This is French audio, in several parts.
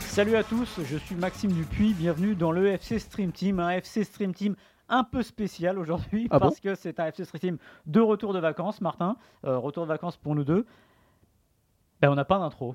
Salut à tous, je suis Maxime Dupuis, bienvenue dans le FC Stream Team, un FC Stream Team un peu spécial aujourd'hui Ah bon parce que c'est un FC Stream Team de retour de vacances, Martin, Euh, retour de vacances pour nous deux. Ben, on n'a pas d'intro.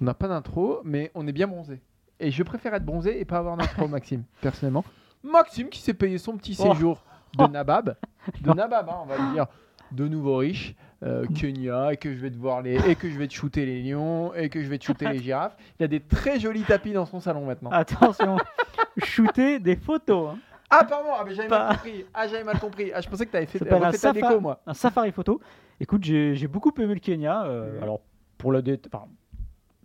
On n'a pas d'intro, mais on est bien bronzé. Et je préfère être bronzé et pas avoir d'intro, Maxime, personnellement. Maxime qui s'est payé son petit Oh. séjour de Nabab. De Nabab, hein, on va le dire. De nouveau riche. euh, Kenya, et que je vais te voir les. Et que je vais te shooter les lions, et que je vais te shooter les girafes. Il a des très jolis tapis dans son salon maintenant. Attention, shooter des photos. hein. Ah, pardon, ah, mais j'avais Pas- mal compris. Ah, j'avais mal compris. Ah, je pensais que tu avais fait, Ça s'appelle un, refait ta safa- déco, moi. un safari photo. Écoute, j'ai beaucoup aimé le Kenya. euh, Ouais. Alors, pour le dé- enfin,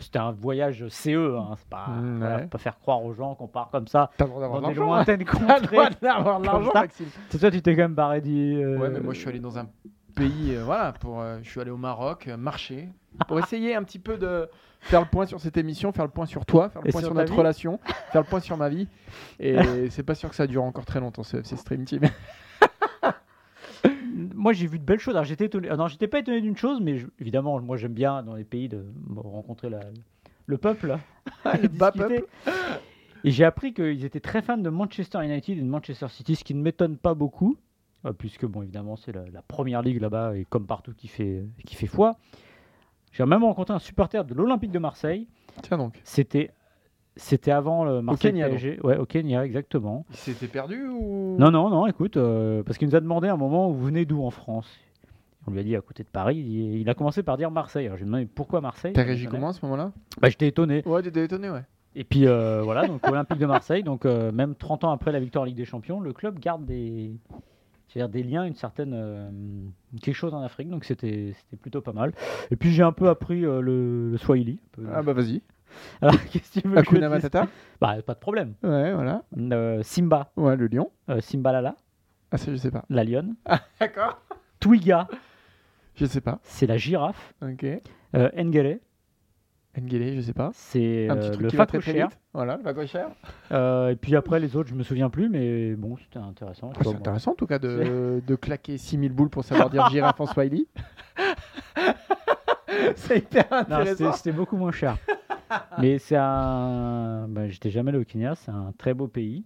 c'était un voyage CE. Hein, c'est pas, Mm, voilà, ouais. faut pas faire croire aux gens qu'on part comme ça T'as le droit d'avoir de l'argent. hein. T'as le droit d'avoir de l'argent. Maxime. C'est toi, tu t'es quand même barré dit. euh, Ouais, mais moi je suis allé dans un pays, euh, voilà, pour, euh, je suis allé au Maroc, euh, marcher, pour essayer un petit peu de faire le point sur cette émission, faire le point sur toi, faire le Et point sur notre relation, faire le point sur ma vie. Et c'est pas sûr que ça dure encore très longtemps ce FC Stream Team. Moi, j'ai vu de belles choses. Alors, j'étais étonné. ah non, j'étais pas étonné d'une chose, mais je- évidemment, moi, j'aime bien dans les pays de rencontrer la- le peuple. le bas peuple. Et j'ai appris qu'ils étaient très fans de Manchester United et de Manchester City, ce qui ne m'étonne pas beaucoup, euh, puisque, bon, évidemment, c'est la, la première ligue là-bas et comme partout qui fait, qui fait foi. J'ai même rencontré un supporter de l'Olympique de Marseille. Tiens donc, C'était. C'était avant le Marseille Kenya. PSG. Ouais, au Kenya, exactement. il s'était perdu ou? Non, non, non, écoute, euh, parce qu'il nous a demandé à un moment où vous venez d'où en France? On lui a dit à côté de Paris. Il, il a commencé par dire Marseille. Alors j'ai demandé pourquoi Marseille? T'as réagi comment à ce moment-là? Bah, J'étais étonné. Ouais, t'étais étonné, ouais. Et puis euh, voilà, donc Olympique de Marseille, donc euh, même 30 ans après la victoire en Ligue des Champions, le club garde des, c'est-à-dire des liens, une certaine euh, quelque chose en Afrique, donc c'était c'était plutôt pas mal. Et puis j'ai un peu appris euh, le, le Swahili. un peu. Ah bah vas-y. Alors qu'est-ce que tu veux que je Hakuna te dise Matata Bah pas de problème. Ouais, voilà. Euh, Simba, Ouais, le lion. euh, Simba Lala, Ah, ça, je sais pas. la lionne. D'accord. Twiga, Je sais pas. c'est la girafe. Ok. Euh, je sais pas. c'est Un petit euh, truc le qui va très, très facochère. vite. Voilà, le facochère. Euh, et puis après les autres, je me souviens plus, mais bon, c'était intéressant. C'est intéressant en tout cas de, de claquer 6000 boules pour savoir dire girafe en Swahili. c'est hyper Non, c'était- intéressant. c'était beaucoup moins cher. Mais c'est un. Ben, J'étais jamais allé au Kenya, c'est un très beau pays.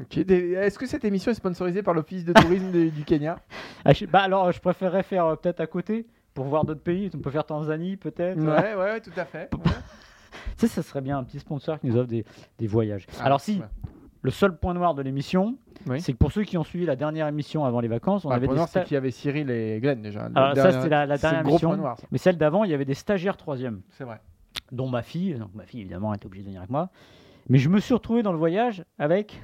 Ok, des- Est-ce que cette émission est sponsorisée par l'Office de tourisme de- du Kenya? Ah, je- bah, alors, je préférerais faire euh, peut-être à côté pour voir d'autres pays. On peut faire Tanzanie, peut-être. ouais, ouais, ouais, tout à fait. Tu sais, ça serait bien un petit sponsor qui nous offre des, des voyages. Ah, alors, si, ouais. le seul point noir de l'émission, Oui. c'est que pour ceux qui ont suivi la dernière émission avant les vacances, on Bah, avait le point des sta- qu'il y avait Cyril et Glenn déjà. Alors, ça, dernier- c'était la, dernière émission. noir, ça. Mais celle d'avant, il y avait des stagiaires troisième. C'est vrai. Dont ma fille. Donc ma fille, évidemment, était obligée de venir avec moi. Mais je me suis retrouvé dans le voyage avec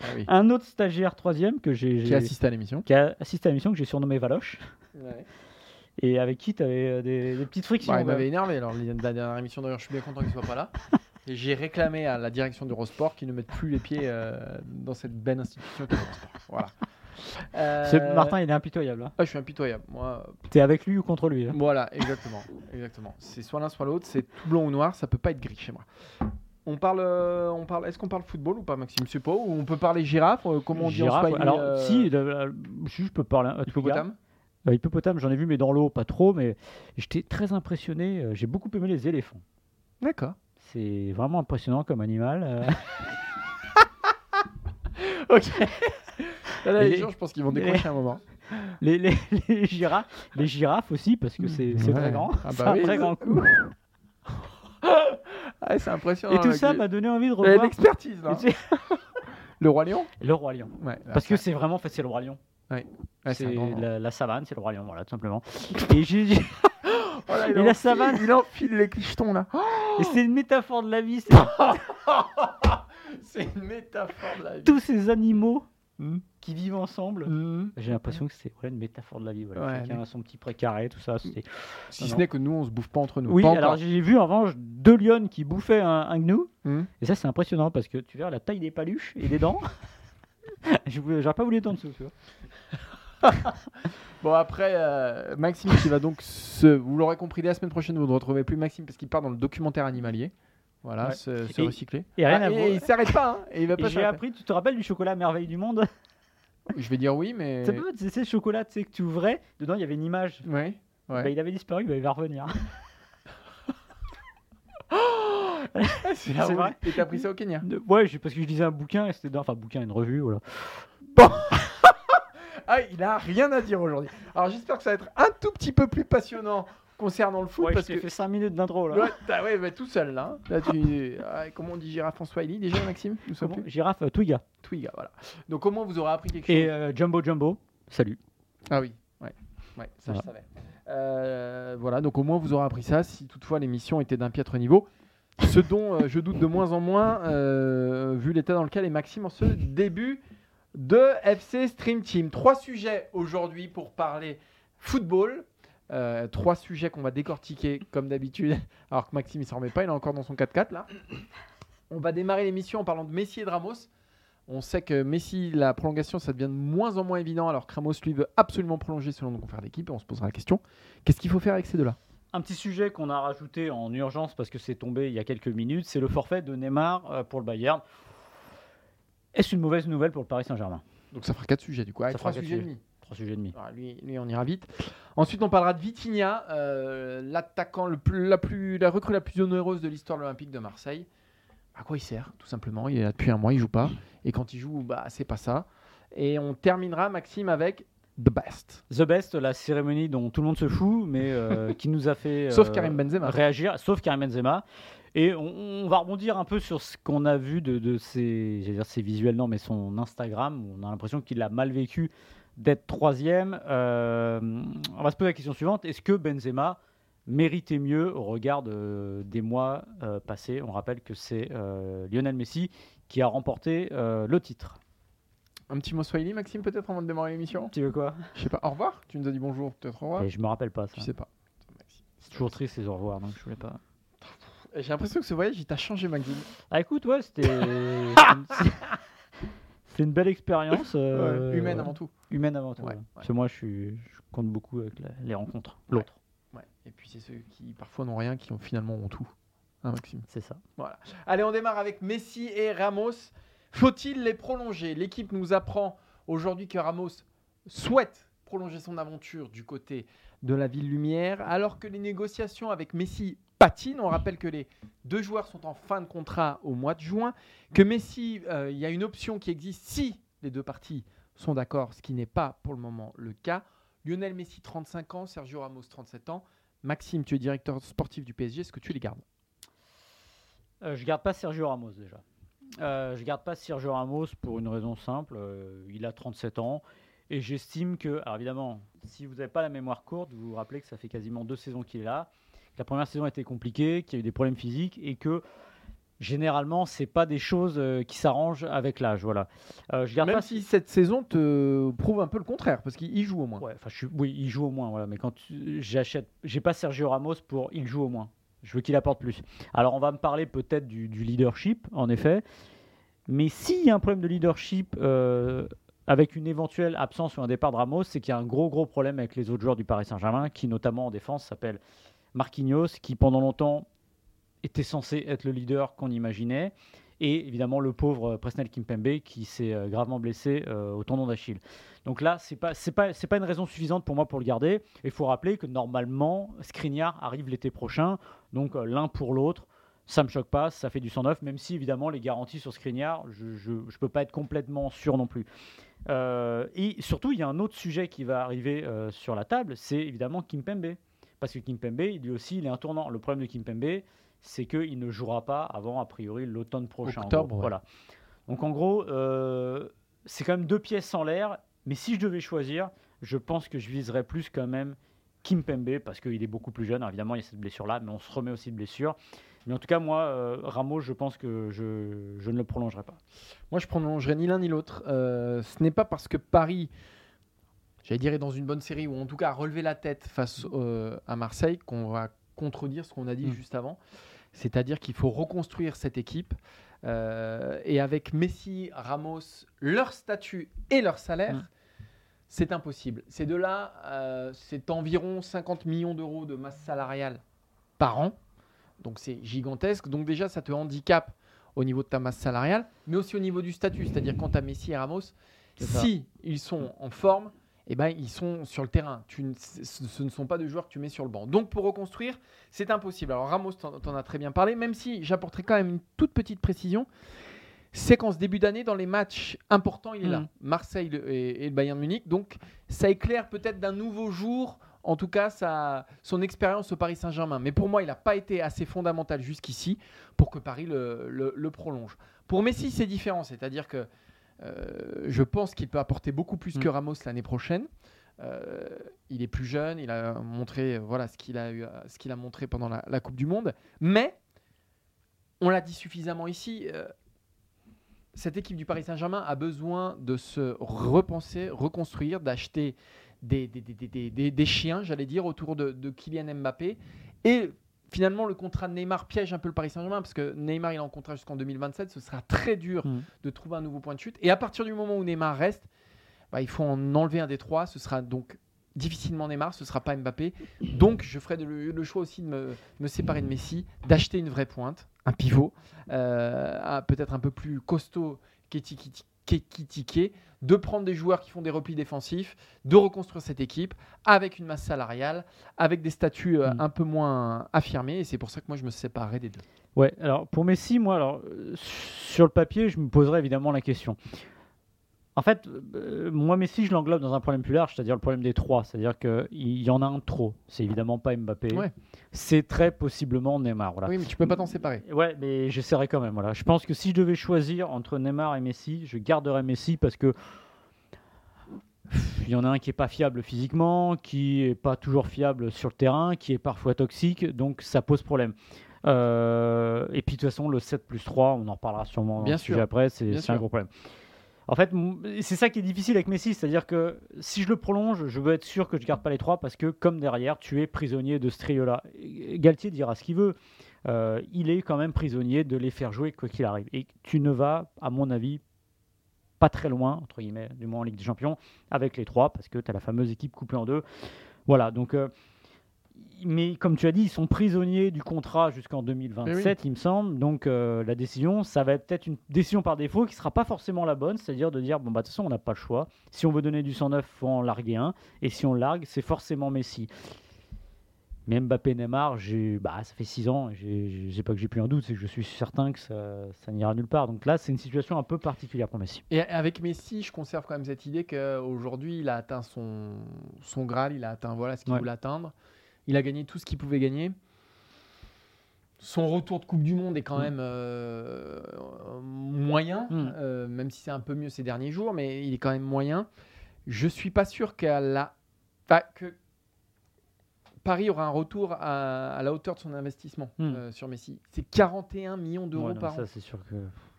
Ah oui. un autre stagiaire troisième que j'ai Qui assiste à l'émission. qui a assisté à l'émission que j'ai surnommé Valoche et avec qui tu avais des, des petites frictions. Bah, il m'avait énervé. Alors, la la dernière émission, d'ailleurs, je suis bien content qu'il soit pas là. Et j'ai réclamé à la direction d'Eurosport qu'ils ne mettent plus les pieds euh, dans cette belle institution qu'est Eurosport. Voilà. Euh, Martin, il est impitoyable. hein. Ah, je suis impitoyable. Moi, T'es avec lui ou contre lui hein Voilà, exactement. exactement. C'est soit l'un, soit l'autre. C'est tout blanc ou noir. Ça peut pas être gris chez moi. On parle, euh, on parle. Est-ce qu'on parle football ou pas, Maxime? Je sais pas. Ou on peut parler girafe euh, Comment on dit en Alors, si, je peux parler. un hippopotame? hippopotame, j'en ai vu, mais dans l'eau, pas trop. Mais j'étais très impressionné. J'ai beaucoup aimé les éléphants. D'accord. C'est vraiment impressionnant comme animal. Ok. Là, les les- gens, je pense qu'ils vont les- décrocher un moment. les, les, les girafes, les girafes aussi, parce que c'est Ouais. très grand. Ah c'est bah un oui. très grand coup. Ah, c'est impressionnant. Et tout là, ça m'a donné envie de revoir l'expertise là. Le roi lion. le roi lion. Ouais. Parce que c'est vraiment, en fait, c'est le roi lion. Ouais, c'est la, la savane, c'est le roi lion, voilà, tout simplement. Et j'ai- Oh là, il Et la savane. Il enfile les clichetons là. Oh Et c'est une métaphore de la vie. c'est C'est une métaphore de la vie. tous ces animaux Hmm. qui vivent ensemble. Hmm. J'ai l'impression que c'est ouais, une métaphore de la vie. Voilà. Ouais, Chacun mais- a son petit précaré, tout ça. c'était- Si Non, ce non. n'est que nous, on se bouffe pas entre nous. Oui, Pas alors j'ai vu en revanche deux lionnes qui bouffaient un, un gnou. Hmm. Et ça, c'est impressionnant parce que tu verras la taille des paluches et des dents. Je J'aurais pas voulu être en dessous. tu vois. Bon, après, euh, Maxime qui va donc se. Vous l'aurez compris, dès la semaine prochaine, vous ne retrouverez plus Maxime parce qu'il part dans le documentaire animalier. Voilà, Ouais. se, se Et- recycler. et rien à Ah, voir. il s'arrête pas, hein, et il va Et pas j'ai appris, tu te rappelles du chocolat merveille du monde? Je vais dire oui, mais. Ça peut c'est ce chocolat tu sais, que tu ouvrais, dedans il y avait une image. Ouais. ouais. Bah, il avait disparu, bah, il va revenir. c'est la c'est roue. vrai. Et t'as pris ça au Kenya? De- Ouais, parce que je lisais un bouquin et c'était dans. Enfin, bouquin, une revue, voilà. Ah, il a rien à dire aujourd'hui. Alors j'espère que ça va être un tout petit peu plus passionnant concernant le foot Ouais, parce je que. fait 5 minutes d'intro là. Ouais, ouais, bah, tout seul là. hein. Là, tu... ah, comment on dit girafe en Swahili déjà, Maxime? Nous Comment? Girafe, euh, Twiga. Twiga, voilà. Donc au moins vous aurez appris quelque chose. Et euh, Jumbo Jumbo, salut. Ah oui, ouais, ouais ça Voilà. je savais. Euh, voilà, donc au moins vous aurez appris ça si toutefois l'émission était d'un piètre niveau. Ce dont je doute de moins en moins, vu l'état dans lequel est Maxime en ce début de FC Stream Team. Trois sujets aujourd'hui pour parler football. Euh, trois sujets qu'on va décortiquer comme d'habitude. Alors que Maxime il s'en remet pas, il est encore dans son 4x4 là. On va démarrer l'émission en parlant de Messi et de Ramos. On sait que Messi, la prolongation, ça devient de moins en moins évident, alors que Ramos, lui, veut absolument prolonger selon nos confrères d'équipe. Et on se posera la question qu'est-ce qu'il faut faire avec ces deux-là? Un petit sujet qu'on a rajouté en urgence parce que c'est tombé il y a quelques minutes, c'est le forfait de Neymar euh, pour le Bayern. Est-ce une mauvaise nouvelle pour le Paris Saint-Germain? Donc ça fera quatre sujets, du coup. Avec Ça fera quatre sujets et sujets. demi. Trois sujets et demi. Voilà, lui, lui, on ira vite. Ensuite, on parlera de Vitinha, euh, l'attaquant, le plus, la, plus, la recrue la plus onéreuse de l'histoire de l'Olympique de Marseille. À quoi il sert, tout simplement? Il est là depuis un mois, il joue pas. Et quand il joue, bah, c'est pas ça. Et on terminera, Maxime, avec The Best. The Best, la cérémonie dont tout le monde se fout, mais euh, qui nous a fait Sauf euh, Karim Benzema. réagir, sauf Karim Benzema. Et on, on va rebondir un peu sur ce qu'on a vu de, de ses, dire ses visuels, non, mais son Instagram. On a l'impression qu'il a mal vécu d'être troisième. Euh, on va se poser la question suivante est-ce que Benzema méritait mieux au regard de- des mois euh, passés? On rappelle que c'est euh, Lionel Messi qui a remporté le titre. Un petit mot Swahili, Maxime, peut-être avant de démarrer l'émission? Tu veux quoi? Je sais pas. Au revoir Tu nous as dit bonjour, peut-être au revoir Et Je me rappelle pas ça. Je sais pas. C'est toujours triste ces au revoir, donc je voulais pas. J'ai l'impression que ce voyage, il t'a changé, Maxime. Ah écoute, ouais, c'était. c'est- une belle expérience. euh, Ouais, humaine avant tout. Humaine avant tout. Ouais, ouais. ouais. Parce que moi, je, suis, je compte beaucoup avec la- les rencontres. L'autre, Ouais. Et puis c'est ceux qui parfois n'ont rien qui ont finalement ont tout. Hein, Maxime c'est ça. Allez, on démarre avec Messi et Ramos. Faut-il les prolonger? L'équipe nous apprend aujourd'hui que Ramos souhaite prolonger son aventure du côté de la Ville Lumière, alors que les négociations avec Messi patinent. On rappelle que les deux joueurs sont en fin de contrat au mois de juin, que Messi, euh, il y a une option qui existe si les deux parties sont d'accord, ce qui n'est pas pour le moment le cas. Lionel Messi, 35 ans, Sergio Ramos, 37 ans. Maxime, tu es directeur sportif du PSG, est-ce que tu les gardes? Euh, je garde pas Sergio Ramos déjà. Euh, je garde pas Sergio Ramos pour une raison simple. euh, il a 37 ans. Et j'estime que, alors évidemment, si vous n'avez pas la mémoire courte, vous vous rappelez que ça fait quasiment deux saisons qu'il est là. que La première saison a été compliquée, qu'il y a eu des problèmes physiques et que généralement, c'est pas des choses euh, qui s'arrangent avec l'âge. Voilà. Euh, je garde Même pas si cette saison te prouve un peu le contraire, parce qu'il joue au moins. Ouais, je suis- oui, il joue au moins, voilà. Mais quand tu- j'achète, j'ai pas Sergio Ramos pour il joue au moins. Je veux qu'il apporte plus. Alors, on va me parler peut-être du, du leadership, en effet. Mais s'il y a un problème de leadership euh, avec une éventuelle absence ou un départ de Ramos, c'est qu'il y a un gros, gros problème avec les autres joueurs du Paris Saint-Germain, qui notamment en défense s'appelle Marquinhos, qui pendant longtemps était censé être le leader qu'on imaginait. Et évidemment, le pauvre Presnel Kimpembe, qui s'est euh, gravement blessé euh, au tendon d'Achille. Donc là, pas c'est pas c'est pas une raison suffisante pour moi pour le garder. Il faut rappeler que normalement, Skriniar arrive l'été prochain, donc euh, l'un pour l'autre, ça me choque pas, ça fait du 109, même si évidemment les garanties sur Skriniar, je je peux pas être complètement sûr non plus. Et surtout, il y a un autre sujet qui va arriver sur la table, c'est évidemment Kimpembe, parce que Kimpembe, lui aussi, il est un tournant. Le problème de Kimpembe, c'est qu'il ne jouera pas avant a priori l'automne prochain. Octobre, ouais. Voilà. Donc en gros, euh, c'est quand même deux pièces en l'air. Mais si je devais choisir, je pense que je viserais plus quand même Kimpembe parce qu'il est beaucoup plus jeune. Alors, évidemment, il y a cette blessure-là, mais on se remet aussi de blessure. Mais en tout cas, moi, euh, Ramos, je pense que je, je ne le prolongerai pas. Moi, je prolongerai ni l'un ni l'autre. Euh, ce n'est pas parce que Paris, j'allais dire, est dans une bonne série, ou en tout cas a relevé la tête face euh, à Marseille, qu'on va contredire ce qu'on a dit Mm. juste avant. C'est-à-dire qu'il faut reconstruire cette équipe. Euh, et avec Messi, Ramos, leur statut et leur salaire, Mm. c'est impossible. Ces deux-là, euh, c'est environ 50 millions d'euros de masse salariale par an. Donc c'est gigantesque. Donc déjà, ça te handicape au niveau de ta masse salariale, mais aussi au niveau du statut. C'est-à-dire quand tu as Messi et Ramos, C'est si ils sont en forme, eh ben, ils sont sur le terrain. Tu ce ne sont pas des joueurs que tu mets sur le banc. Donc pour reconstruire, c'est impossible. Alors Ramos, t'en en as très bien parlé, même si j'apporterai quand même une toute petite précision. C'est qu'en ce début d'année, dans les matchs importants, il est là. Mhm. Marseille le- et, et le Bayern Munich. Donc ça éclaire peut-être d'un nouveau jour, en tout cas, son expérience au Paris Saint-Germain. Mais pour moi, il n'a pas été assez fondamental jusqu'ici pour que Paris le, le- le prolonge. Pour Messi, c'est différent. C'est-à-dire que je pense qu'il peut apporter beaucoup plus Mm. que Ramos l'année prochaine. Euh, il est plus jeune, il a montré euh, voilà ce qu'il a eu, ce qu'il a montré pendant la, la Coupe du Monde. Mais on l'a dit suffisamment ici. euh, cette équipe du Paris Saint-Germain a besoin de se repenser, reconstruire, d'acheter des chiens, j'allais dire, autour de, de Kylian Mbappé. Et finalement, le contrat de Neymar piège un peu le Paris Saint-Germain parce que Neymar il est en contrat jusqu'en 2027. Ce sera très dur Mm. de trouver un nouveau point de chute. Et à partir du moment où Neymar reste, bah, il faut en enlever un des trois. Ce sera donc difficilement Neymar, ce sera pas Mbappé. Donc je ferai de- le, le choix aussi de me, me séparer de Messi, d'acheter une vraie pointe, un pivot, euh, peut-être un peu plus costaud qu'Etiki- de prendre des joueurs qui font des replis défensifs, de reconstruire cette équipe avec une masse salariale, avec des statuts euh, Mm. un peu moins affirmés. Et c'est pour ça que moi je me séparerai des deux. Ouais, alors pour Messi, moi, alors, euh, sur le papier, je me poserais évidemment la question. En fait, euh, moi, Messi, je l'englobe dans un problème plus large, c'est-à-dire le problème des trois. C'est-à-dire qu'il y en a un de trop. C'est évidemment pas Mbappé. Ouais. C'est très possiblement Neymar. Voilà. Oui, mais tu peux pas t'en séparer. Ouais, mais j'essaierai quand même. Voilà. Je pense que si je devais choisir entre Neymar et Messi, je garderais Messi parce que il y en a un qui est pas fiable physiquement, qui est pas toujours fiable sur le terrain, qui est parfois toxique, donc ça pose problème. Euh, et puis de toute façon, le 7 plus 3, on en reparlera sûrement Bien sûr. après, c'est un gros problème. En fait, c'est ça qui est difficile avec Messi, c'est-à-dire que si je le prolonge, je veux être sûr que je garde pas les trois parce que comme derrière, tu es prisonnier de ce trio-là. Galtier dira ce qu'il veut, euh, il est quand même prisonnier de les faire jouer quoi qu'il arrive. Et tu ne vas, à mon avis, pas très loin, entre guillemets, du moins en Ligue des Champions, avec les trois, parce que tu as la fameuse équipe coupée en deux. Voilà, donc... euh, mais comme tu as dit, ils sont prisonniers du contrat jusqu'en 2027, il me semble. Donc euh, la décision, ça va être peut-être une décision par défaut qui ne sera pas forcément la bonne, c'est-à-dire de dire, bon, bah, de toute façon, on n'a pas le choix. Si on veut donner du 109, il faut en larguer un. Et si on largue, c'est forcément Messi. Mais Mbappé Neymar, bah, ça fait 6 ans, j'ai, pas que j'ai plus un doute, c'est que je suis certain que ça, ça n'ira nulle part. Donc là, c'est une situation un peu particulière pour Messi. Et avec Messi, je conserve quand même cette idée qu'aujourd'hui, il a atteint son, son Graal, il a atteint voilà, ce qu'il Ouais. voulait atteindre. Il a gagné tout ce qu'il pouvait gagner. Son retour de Coupe du Monde est quand Mm. même euh, moyen, Mm. euh, même si c'est un peu mieux ces derniers jours, mais il est quand même moyen. Je suis pas sûr qu'à la... enfin, que Paris aura un retour à, à la hauteur de son investissement Mm. euh, sur Messi. C'est 41 millions d'euros Ouais, par an. ça, c'est sûr que.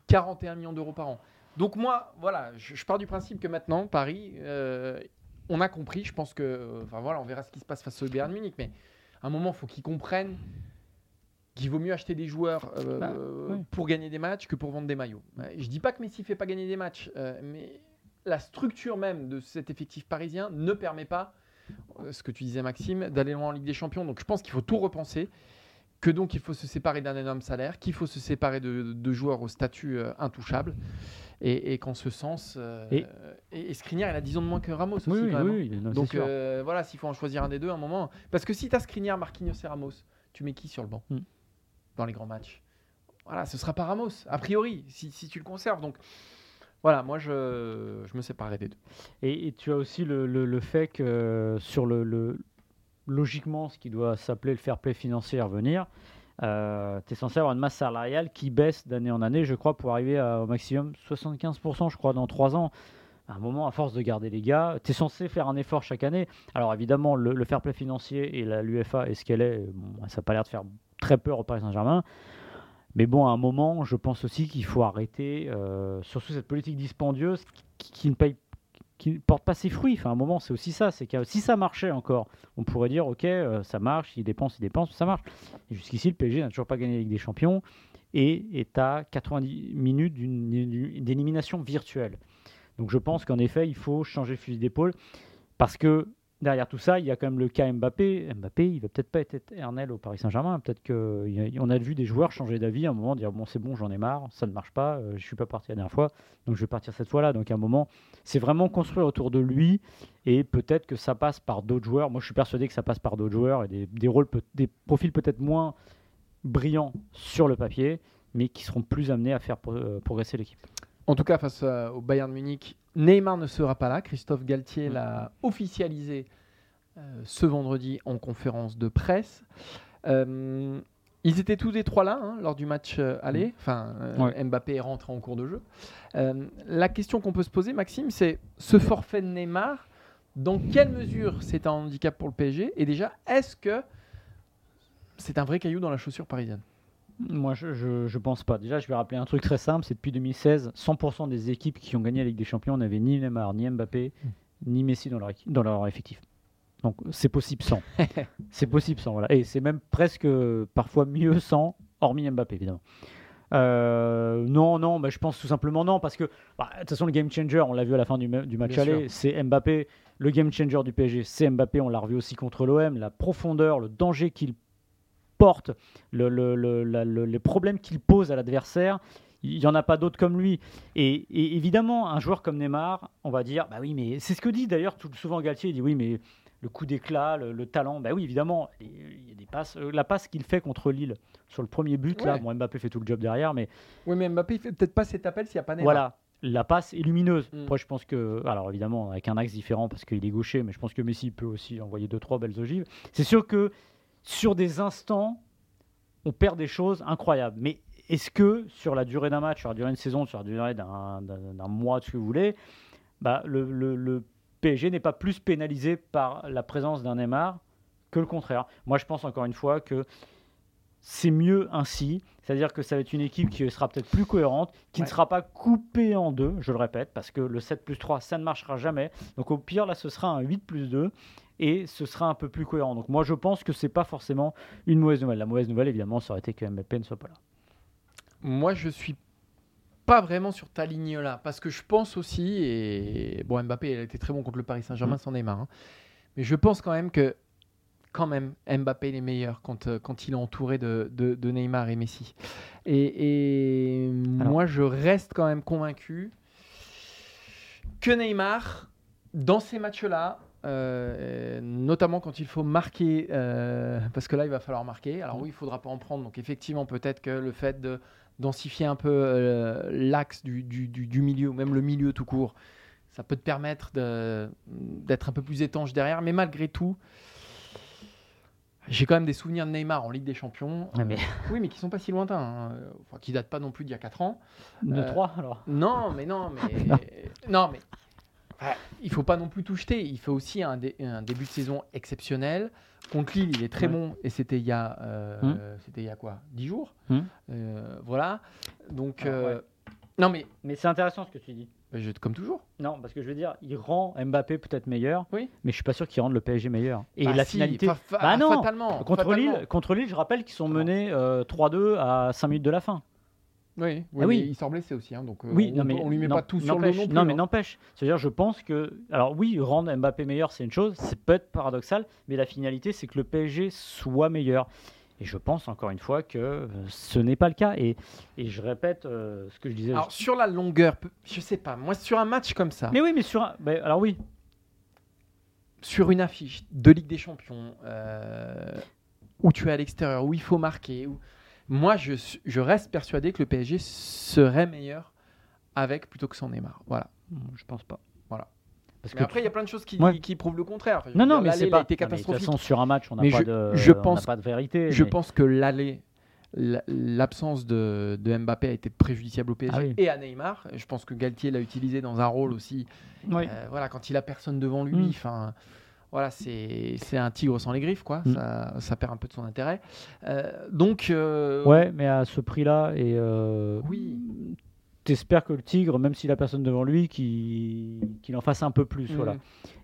41 millions d'euros par an. Donc moi, voilà, je, je pars du principe que maintenant, Paris, euh, on a compris, je pense que, euh, enfin voilà, on verra ce qui se passe face au Bayern Munich, mais à un moment, il faut qu'ils comprennent qu'il vaut mieux acheter des joueurs euh, Bah, euh, oui. pour gagner des matchs que pour vendre des maillots. Je dis pas que Messi fait pas gagner des matchs, euh, mais la structure même de cet effectif parisien ne permet pas, euh, ce que tu disais Maxime, d'aller loin en Ligue des Champions. Donc je pense qu'il faut tout repenser que donc il faut se séparer d'un énorme salaire, qu'il faut se séparer de, de joueurs au statut euh, intouchable, et, et qu'en ce sens, euh, Et- et, et Skriniar, il a 10 ans de moins que Ramos aussi. Oui, oui, quand même, oui, non, c'est Donc euh, voilà, s'il faut en choisir un des deux à un moment. Parce que si tu as Skriniar, Marquinhos et Ramos, tu mets qui sur le banc Hmm. dans les grands matchs? Voilà, ce sera pas Ramos, a priori, si, si tu le conserves. Donc voilà, moi je, je me séparerai des deux. Et, tu as aussi le, le- le fait que sur le, le- logiquement ce qui doit s'appeler le fair play financier à revenir, tu es censé avoir une masse salariale qui baisse d'année en année, je crois, pour arriver au maximum 75%, je crois, dans 3 ans. À un moment, à force de garder les gars, tu es censé faire un effort chaque année. Alors évidemment, le, fair play financier et l'UFA est ce qu'elle est, bon, ça n'a pas l'air de faire très peur au Paris Saint-Germain. Mais bon, à un moment, je pense aussi qu'il faut arrêter, euh, surtout cette politique dispendieuse qui, qui ne paye qui ne porte pas ses fruits. Enfin, à un moment, c'est aussi ça. C'est que si ça marchait encore, on pourrait dire, ok, euh, ça marche, il dépense, il dépense, ça marche. Jusqu'ici, le PSG n'a toujours pas gagné la Ligue des Champions et est à 90 minutes d'élimination virtuelle. Donc je pense qu'en effet, il faut changer le fusil d'épaule parce que derrière tout ça, il y a quand même le cas Mbappé. Mbappé, il va peut-être pas être éternel au Paris Saint-Germain. Peut-être qu'on a vu des joueurs changer d'avis à un moment, dire bon, c'est bon, j'en ai marre, ça ne marche pas, euh, je suis pas parti la dernière fois, donc je vais partir cette fois-là. Donc à un moment, c'est vraiment construire autour de lui et peut-être que ça passe par d'autres joueurs. Moi, je suis persuadé que ça passe par d'autres joueurs et des, des rôles, des profils peut-être moins brillants sur le papier, mais qui seront plus amenés à faire euh, progresser l'équipe. En tout cas, face euh, au Bayern Munich, Neymar ne sera pas là. Christophe Galtier Mm. l'a officialisé euh, ce vendredi en conférence de presse. Euh, ils étaient tous les trois là hein, lors du match euh, aller. Enfin, euh, Ouais. Mbappé est rentré en cours de jeu. La question qu'on peut se poser, Maxime, c'est ce forfait de Neymar, dans quelle mesure c'est un handicap pour le PSG Et déjà, est-ce que c'est un vrai caillou dans la chaussure parisienne? Moi, je, je, je pense pas. Déjà, je vais rappeler un truc très simple c'est depuis 2016, 100% des équipes qui ont gagné la Ligue des Champions n'avaient ni Neymar, ni Mbappé, ni Messi dans leur, équipe- dans leur effectif. Donc, c'est possible sans. c'est possible sans, voilà. Et c'est même presque parfois mieux sans, hormis Mbappé, évidemment. Euh, non, non, bah, je pense tout simplement non, parce que bah, de toute façon, le game changer, on l'a vu à la fin du, ma- du match Bien aller, c'est Mbappé. Le game changer du PSG, c'est Mbappé. On l'a revu aussi contre l'OM. La profondeur, le danger qu'il porte, le- le- les problèmes qu'il pose à l'adversaire, il n'y en a pas d'autres comme lui. Et, et évidemment, un joueur comme Neymar, on va dire, bah oui, mais c'est ce que dit d'ailleurs tout souvent Galtier, il dit oui, mais le coup d'éclat, le, le talent, bah oui, évidemment, il y a des passes, euh, la passe qu'il fait contre Lille sur le premier but, là, bon, Mbappé fait tout le job derrière, mais Oui, mais Mbappé, il fait peut-être pas cet appel s'il n'y a pas Neymar. voilà, la passe est lumineuse. Mm. Après, je pense que, alors évidemment, avec un axe différent parce qu'il est gaucher, mais je pense que Messi peut aussi envoyer deux trois belles ogives. C'est sûr que sur des instants, on perd des choses incroyables. Mais est-ce que sur la durée d'un match, sur la durée d'une saison, sur la durée d'un, mois, de ce que vous voulez, bah, le, le- le PSG n'est pas plus pénalisé par la présence d'un Neymar que le contraire Moi, je pense encore une fois que c'est mieux ainsi. C'est-à-dire que ça va être une équipe qui sera peut-être plus cohérente, qui ne sera pas coupée en deux, je le répète, parce que le 7 plus 3, ça ne marchera jamais. Donc au pire, là, ce sera un 8 plus 2 et ce sera un peu plus cohérent. Donc moi, je pense que c'est pas forcément une mauvaise nouvelle. La mauvaise nouvelle, évidemment, ça aurait été que Mbappé ne soit pas là. Moi, je suis pas vraiment sur ta ligne là, parce que je pense aussi, et bon, Mbappé, il a été très bon contre le Paris Saint-Germain Mm. sans Neymar, hein. mais je pense quand même que, quand même, Mbappé il est meilleur quand, euh, quand il est entouré de, de- de Neymar et Messi. Et, et Alors- moi, je reste quand même convaincu que Neymar, dans ces matchs-là, euh, notamment quand il faut marquer, euh, parce que là il va falloir marquer. Alors oui, il faudra pas en prendre. Donc effectivement, peut-être que le fait de densifier un peu euh, l'axe du, du- du- du milieu, ou même le milieu tout court, ça peut te permettre d'être un peu plus étanche derrière. Mais malgré tout, j'ai quand même des souvenirs de Neymar en Ligue des Champions. Mais- oui, mais qui sont pas si lointains, hein. enfin, qui datent pas non plus d'il y a 4 ans. De Euh, 3 alors Non, mais non, mais non, mais ah, il faut pas non plus tout jeter. Il fait aussi un, dé- un début de saison exceptionnel. Contre Lille, il est très Ouais. bon et c'était il y a, euh, Hmm. c'était il y a quoi, 10 jours? Hmm. Euh, voilà. Donc Alors, euh, ouais. non, mais Mais c'est intéressant ce que tu dis. bah, je- comme toujours. Non, parce que je veux dire, il rend Mbappé peut-être meilleur, Oui. mais je suis pas sûr qu'il rende le PSG meilleur. Et Bah la si, finalité. Bah non, fatalement, Contre fatalement. Lille, contre Lille, je rappelle qu'ils sont menés euh, 3-2 à 5 minutes de la fin. Oui, oui, Ah oui. il sort blessé aussi, hein, donc euh, Oui, on, non, mais on lui met non- pas tout sur le non plus. Non, mais hein. n'empêche. C'est-à-dire, je pense que. Alors, oui, rendre Mbappé meilleur, c'est une chose. C'est peut-être paradoxal, mais la finalité, c'est que le PSG soit meilleur. Et je pense encore une fois que euh, ce n'est pas le cas. Et, et je répète euh, ce que je disais. Alors sur la longueur, je sais pas. Moi, sur un match comme ça, mais oui, mais sur un. ben, alors, oui. sur une affiche de Ligue des Champions euh, où tu es à l'extérieur, où il faut marquer, où... moi je, reste persuadé que le PSG serait meilleur avec plutôt que sans Neymar. Voilà. Je pense pas. Voilà. Parce Mais que après, il y a plein de choses qui, Ouais. qui prouvent le contraire. Enfin, Non, non, mais c'est pas. été non, mais de toute catastrophique. façon, sur un match, on n'a pas, je- de, je on pas de vérité. Je mais- pense que l'aller, la- l'absence de, de Mbappé a été préjudiciable au PSG Ah oui. et à Neymar. Je pense que Galtier l'a utilisé dans un rôle aussi. Oui. Euh, voilà, quand il a personne devant lui, Mm. enfin, voilà, c'est un tigre sans les griffes, quoi. Mm. Ça, ça perd un peu de son intérêt. Euh, donc, euh, Ouais, mais à ce prix-là, et euh, Oui. t'espères que le tigre, même s'il a personne devant lui, qu'il qu'il en fasse un peu plus. Voilà. Mm.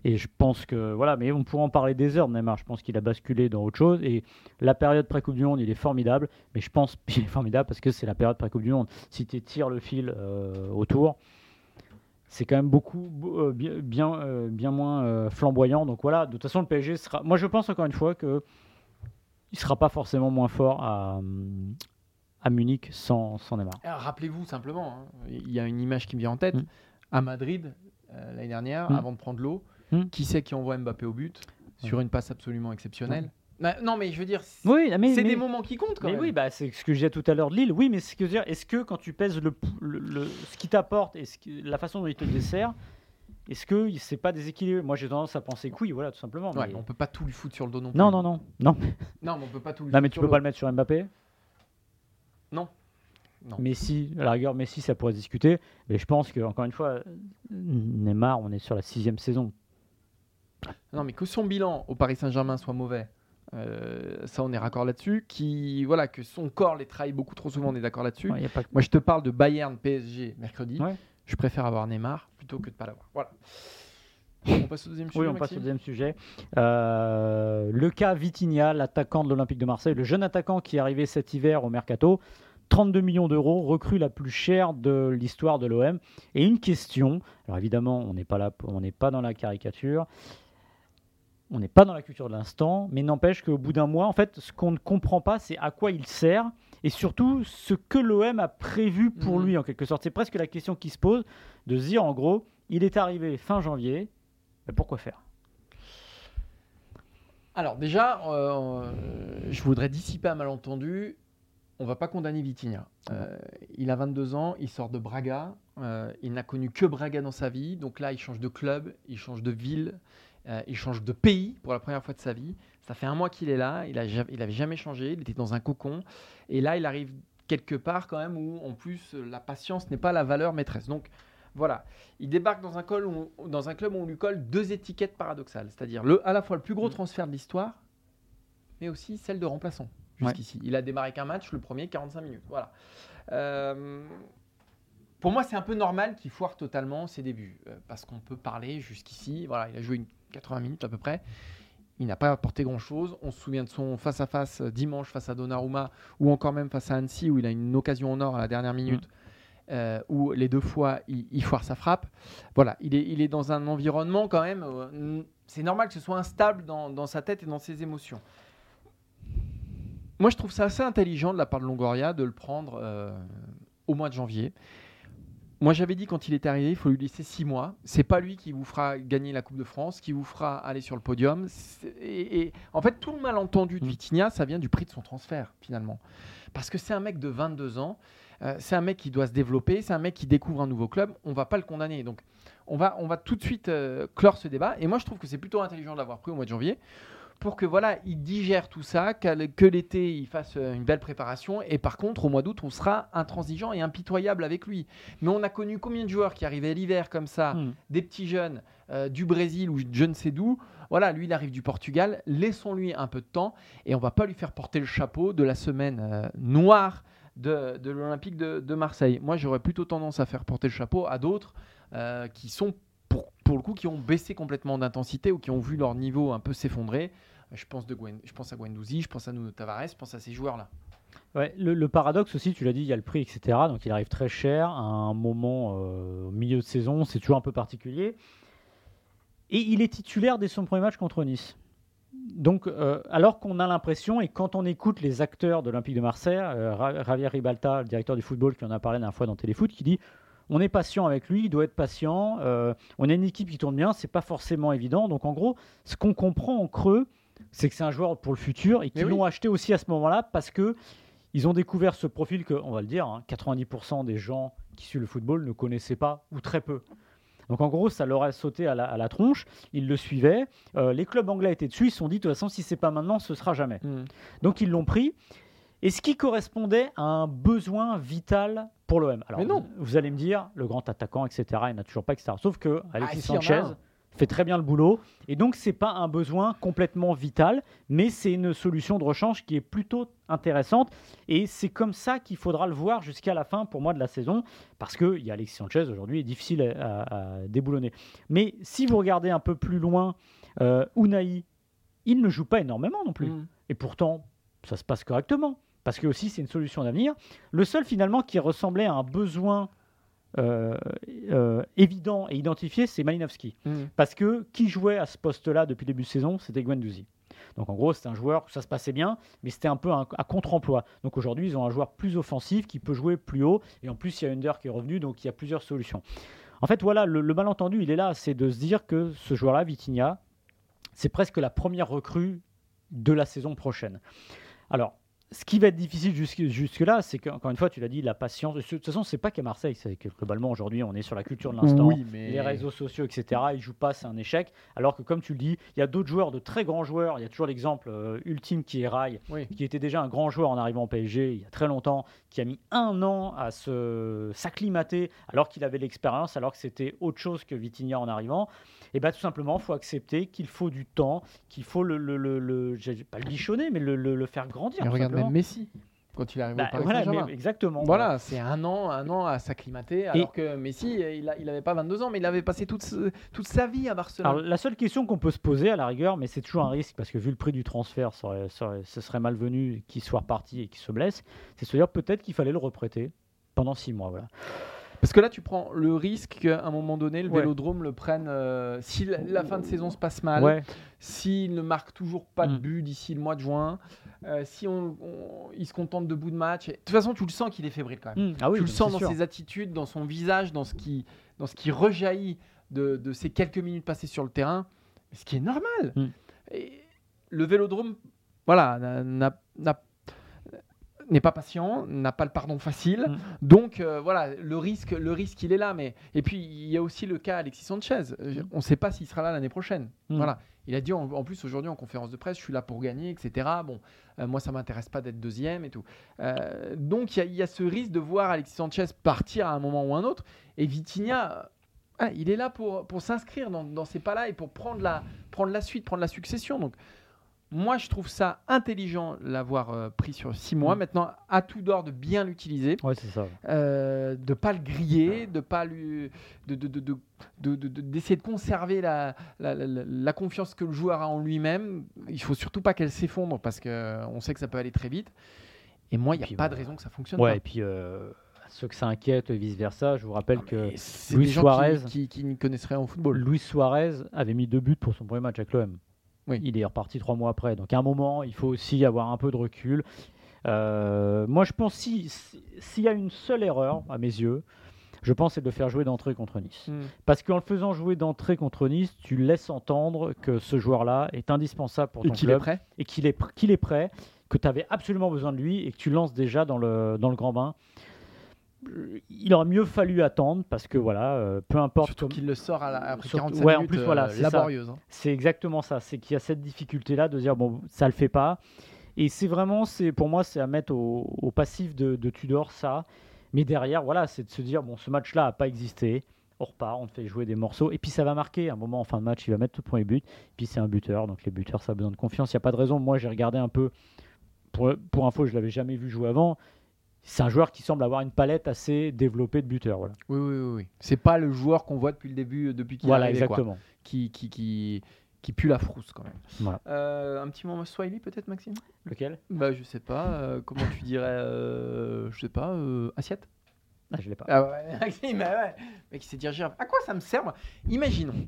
Et je pense que voilà, mais on pourrait en parler des heures Neymar. Je pense qu'il a basculé dans autre chose. Et la période pré-Coupe du Monde, il est formidable. Mais je pense qu'il est formidable parce que c'est la période pré-Coupe du Monde. Si tu tires le fil euh, autour, c'est quand même beaucoup beau- euh, bien, bien, euh, bien moins euh, flamboyant. Donc voilà, de toute façon, le PSG sera. Moi, je pense encore une fois que il sera pas forcément moins fort à, à Munich sans, sans Neymar. Rappelez-vous simplement, hein, il y a une image qui me vient en tête. Mm. À Madrid, l'année dernière, Mm. avant de prendre l'eau, Mm. qui c'est qui envoie Mbappé au but sur une passe absolument exceptionnelle? Bah, Non, mais je veux dire, c'est Oui, mais, c'est mais- des moments qui comptent quand Mais même. oui, bah, c'est ce que je disais tout à l'heure de Lille. Oui, mais ce que je veux dire, est-ce que quand tu pèses le, le- le- ce qui t'apporte et ce qui- la façon dont il te dessert, est-ce que c'est pas déséquilibré? Moi, j'ai tendance à penser que oui, voilà, tout simplement. Ouais, mais- on peut pas tout lui foutre sur le dos non plus. Non, non, non, non. Non, mais on peut pas tout lui Non, mais tu peux pas le mettre sur Mbappé? Non. Non. Messi, à la rigueur, Messi, ça pourrait se discuter. Mais je pense que encore une fois, Neymar, on est sur la sixième saison. Non, mais que son bilan au Paris Saint-Germain soit mauvais, euh, ça on est raccord là-dessus. Qui, voilà, que son corps les trahit beaucoup trop souvent, on est d'accord là-dessus. Ouais, pas Moi, je te parle de Bayern PSG mercredi. Ouais. Je préfère avoir Neymar plutôt que de pas l'avoir. Voilà. On passe au deuxième sujet. Oui, on passe au deuxième sujet. Euh, le cas Vitinha, l'attaquant de l'Olympique de Marseille, le jeune attaquant qui est arrivé cet hiver au mercato, 32 millions d'euros, recrue la plus chère de l'histoire de l'OM. Et une question, alors évidemment, on n'est pas là, on n'est pas dans la caricature, on n'est pas dans la culture de l'instant, mais n'empêche qu'au bout d'un mois, en fait, ce qu'on ne comprend pas, c'est à quoi il sert. Et surtout, ce que l'OM a prévu pour Mhm. lui, en quelque sorte. C'est presque la question qui se pose, de se dire, en gros, il est arrivé fin janvier, mais pourquoi faire? Alors déjà, euh, je voudrais dissiper un malentendu. On va pas condamner Vitinha. Euh, il a 22 ans, il sort de Braga. euh, il n'a connu que Braga dans sa vie. Donc là, il change de club, il change de ville, euh, il change de pays pour la première fois de sa vie. Ça fait un mois qu'il est là. Il a, ja- il avait jamais changé. Il était dans un cocon. Et là, il arrive quelque part quand même où, en plus, la patience n'est pas la valeur maîtresse. Donc voilà, il débarque dans un, col où- dans un club où on lui colle deux étiquettes paradoxales, c'est-à-dire le, à la fois le plus gros transfert de l'histoire, mais aussi celle de remplaçant jusqu'ici. Il a démarré qu'un match, le premier, 45 minutes. Voilà. Euh, pour moi, c'est un peu normal qu'il foire totalement ses débuts, euh, parce qu'on peut parler jusqu'ici. Voilà, il a joué une 80 minutes à peu près. Il n'a pas apporté grand-chose. On se souvient de son face-à-face euh, dimanche face à Donnarumma, ou encore même face à Annecy, où il a une occasion en or à la dernière minute, euh, où les deux fois, il, il foire sa frappe. Voilà, il est, il est dans un environnement quand même. euh, c'est normal que ce soit instable dans, dans sa tête et dans ses émotions. Moi, je trouve ça assez intelligent de la part de Longoria de le prendre euh, au mois de janvier. Moi, j'avais dit quand il est arrivé, il faut lui laisser six mois. C'est pas lui qui vous fera gagner la Coupe de France, qui vous fera aller sur le podium. Et en fait, tout le malentendu de Mm. Vitinha, ça vient du prix de son transfert, finalement. Parce que c'est un mec de 22 ans, euh, c'est un mec qui doit se développer, c'est un mec qui découvre un nouveau club. On va pas le condamner. Donc, on va, on va tout de suite euh, clore ce débat. Et moi, je trouve que c'est plutôt intelligent de l'avoir pris au mois de janvier pour que voilà, il digère tout ça, que l'été il fasse euh, une belle préparation et par contre au mois d'août on sera intransigeant et impitoyable avec lui. Mais on a connu combien de joueurs qui arrivaient l'hiver comme ça, Hmm. des petits jeunes euh, du Brésil ou je ne sais d'où. Voilà, lui il arrive du Portugal, laissons-lui un peu de temps et on va pas lui faire porter le chapeau de la semaine euh, noire de, de l'Olympique de, de Marseille. Moi j'aurais plutôt tendance à faire porter le chapeau à d'autres euh, qui sont pour, le coup qui ont baissé complètement d'intensité ou qui ont vu leur niveau un peu s'effondrer. Je pense, de Gwen- je pense à Guendouzi, je pense à Nuno Tavares, je pense à ces joueurs-là. Le, paradoxe aussi, tu l'as dit, il y a le prix, etc. Donc il arrive très cher à un moment euh, au milieu de saison, c'est toujours un peu particulier. Et il est titulaire dès son premier match contre Nice. Donc, euh, alors qu'on a l'impression, et quand on écoute les acteurs de l'Olympique de Marseille, euh, Javier Ribalta, le directeur du football, qui en a parlé la dernière fois dans Téléfoot, qui dit on est patient avec lui, il doit être patient, euh, on a une équipe qui tourne bien, c'est pas forcément évident. Donc, en gros, ce qu'on comprend en creux, c'est que c'est un joueur pour le futur et qu'ils oui. l'ont acheté aussi à ce moment-là parce que ils ont découvert ce profil que, on va le dire, hein, 90% des gens qui suivent le football ne connaissaient pas ou très peu. Donc en gros, ça leur a sauté à la, à la tronche. Ils le suivaient. Euh, les clubs anglais étaient dessus. Ils se sont dit, de toute façon, si c'est pas maintenant, ce sera jamais. Donc ils l'ont pris. Et ce qui correspondait à un besoin vital pour l'OM. Alors Mais non. Vous, allez me dire, le grand attaquant, etc., il n'a toujours pas, etc. Sauf que Alexis si, il y en a Sanchez fait très bien le boulot. Et donc, c'est pas un besoin complètement vital, mais c'est une solution de rechange qui est plutôt intéressante. Et c'est comme ça qu'il faudra le voir jusqu'à la fin, pour moi, de la saison, parce qu'il y a Alexis Sanchez aujourd'hui, est difficile à, à, déboulonner. Mais si vous regardez un peu plus loin, euh, Unai, il ne joue pas énormément non plus. Mm. Et pourtant, ça se passe correctement. Parce que aussi, c'est une solution d'avenir. Le seul finalement qui ressemblait à un besoin euh, euh, évident et identifié, c'est Malinowski. Mm. Parce que qui jouait à ce poste-là depuis le début de saison, c'était Guendouzi. Donc en gros, c'est un joueur, ça se passait bien, mais c'était un peu un, à contre-emploi. Donc aujourd'hui, ils ont un joueur plus offensif qui peut jouer plus haut. Et en plus, il y a Under qui est revenu, donc il y a plusieurs solutions. En fait, voilà, le, le malentendu, il est là, c'est de se dire que ce joueur-là, Vitinha, c'est presque la première recrue de la saison prochaine. Alors, ce qui va être difficile jusque, jusque-là, c'est qu'encore une fois, tu l'as dit, la patience. De toute façon, c'est pas qu'à Marseille, c'est que globalement aujourd'hui, on est sur la culture de l'instant, Oui, mais- les réseaux sociaux, etc. Ils jouent pas, c'est un échec. Alors que, comme tu le dis, il y a d'autres joueurs, de très grands joueurs. Il y a toujours l'exemple euh, ultime qui est Rai, Oui. qui était déjà un grand joueur en arrivant au PSG il y a très longtemps, qui a mis un an à se s'acclimater alors qu'il avait l'expérience, alors que c'était autre chose que Vitinha en arrivant. Et bien tout simplement, il faut accepter qu'il faut du temps, qu'il faut le, le, le, le- j'ai pas le bichonner, mais le, faire grandir. Mais regarde simplement. même Messi quand il arrive Bah, au Paris voilà, Saint-Germain. mais exactement. Voilà, c'est un an, un an à s'acclimater, alors que Messi, il, a- il avait pas 22 ans, mais il avait passé toute, ce- toute sa vie à Barcelone. Alors, la seule question qu'on peut se poser à la rigueur, mais c'est toujours un risque parce que vu le prix du transfert, ça aurait- ça aurait- ce serait malvenu qu'il soit reparti et qu'il se blesse, c'est se dire peut-être qu'il fallait le reprêter pendant six mois. Voilà. Parce que là, tu prends le risque qu'à un moment donné, le Ouais. Vélodrome le prenne. euh, si la, la fin de saison se passe mal, Ouais, s'il ne marque toujours pas de Mm. but d'ici le mois de juin, euh, si on, on- il se contente de bout de match. et- De toute façon, tu le sens qu'il est fébrile quand même. Mmh, ah oui, tu le sens dans sûr. ses attitudes, dans son visage, dans ce qui, dans ce qui rejaillit de, de ces quelques minutes passées sur le terrain, ce qui est normal. Mm. Et le Vélodrome, voilà, n'est pas patient, n'a pas le pardon facile. Mm. Donc euh, voilà, le risque, le risque, il est là. Mais et puis il y a aussi le cas Alexis Sanchez. On ne sait pas s'il sera là l'année prochaine. Mm. Voilà, il a dit en, plus aujourd'hui en conférence de presse, je suis là pour gagner, etc. Bon, euh, moi ça m'intéresse pas d'être deuxième et tout. Euh, donc il y, a- ce risque de voir Alexis Sanchez partir à un moment ou un autre. Et Vitinha, euh, il est là pour, pour s'inscrire dans, dans ces pas-là et pour prendre la, prendre la suite, prendre la succession. Donc moi je trouve ça intelligent l'avoir euh, pris sur six mois. Mm. Maintenant, à tout d'or de bien l'utiliser Ouais, c'est ça. euh, de pas le griller, de pas lui, de, de- de- de- de- de- de- d'essayer de conserver la, la, la- la- la confiance que le joueur a en lui-même. Il faut surtout pas qu'elle s'effondre parce que euh, on sait que ça peut aller très vite. Et moi, il n'y a pas de raison que ça fonctionne Ouais, pas. et puis euh, ceux que ça inquiète et vice versa, je vous rappelle Non, que Luis Suarez- qui, qui, qui n'y connaissent rien au football. Luis Suarez avait mis deux buts pour son premier match avec l'OM. Oui. Il est reparti trois mois après. Donc à un moment, il faut aussi avoir un peu de recul. Euh, moi, je pense si si- s'il y a une seule erreur à mes yeux, je pense c'est de le faire jouer d'entrée contre Nice. Mm. Parce qu'en le faisant jouer d'entrée contre Nice, tu laisses entendre que ce joueur-là est indispensable pour Et ton qu'il est prêt. et qu'il est, pr- qu'il est prêt, que tu avais absolument besoin de lui et que tu lances déjà dans le, dans le grand bain. Il aurait mieux fallu attendre parce que voilà, euh, peu importe. Surtout qu'il le sort à la- après Surtout- 45 ouais, en minutes. plus, voilà, euh, laborieuse. hein. C'est exactement ça. C'est qu'il y a cette difficulté-là de dire bon, ça le fait pas. Et c'est vraiment, c'est pour moi, c'est à mettre au, au passif de, de Tudor ça. Mais derrière, voilà, c'est de se dire bon, ce match-là a pas existé. On repart, on te fait jouer des morceaux. Et puis ça va marquer. À un moment en fin de match, il va mettre tout premier but. Puis c'est un buteur. Donc les buteurs, ça a besoin de confiance. Il n'y a pas de raison. Moi, j'ai regardé un peu. Pour, pour info, je l'avais jamais vu jouer avant. C'est un joueur qui semble avoir une palette assez développée de buteurs. Voilà, Oui, oui, oui. oui. C'est pas le joueur qu'on voit depuis le début, euh, depuis qu'il est voilà arrivé, quoi. exactement. Qui, qui, qui, qui pue la frousse quand même. Voilà. Euh, un petit moment Swahili peut-être, Maxime? Lequel? Bah je sais pas, euh, comment tu dirais, euh, je sais pas, euh, assiette? Ah, Je l'ai pas. Ah ouais, Maxime, bah ouais. Mais qui sait dire girafe. À quoi ça me sert moi? Imaginons,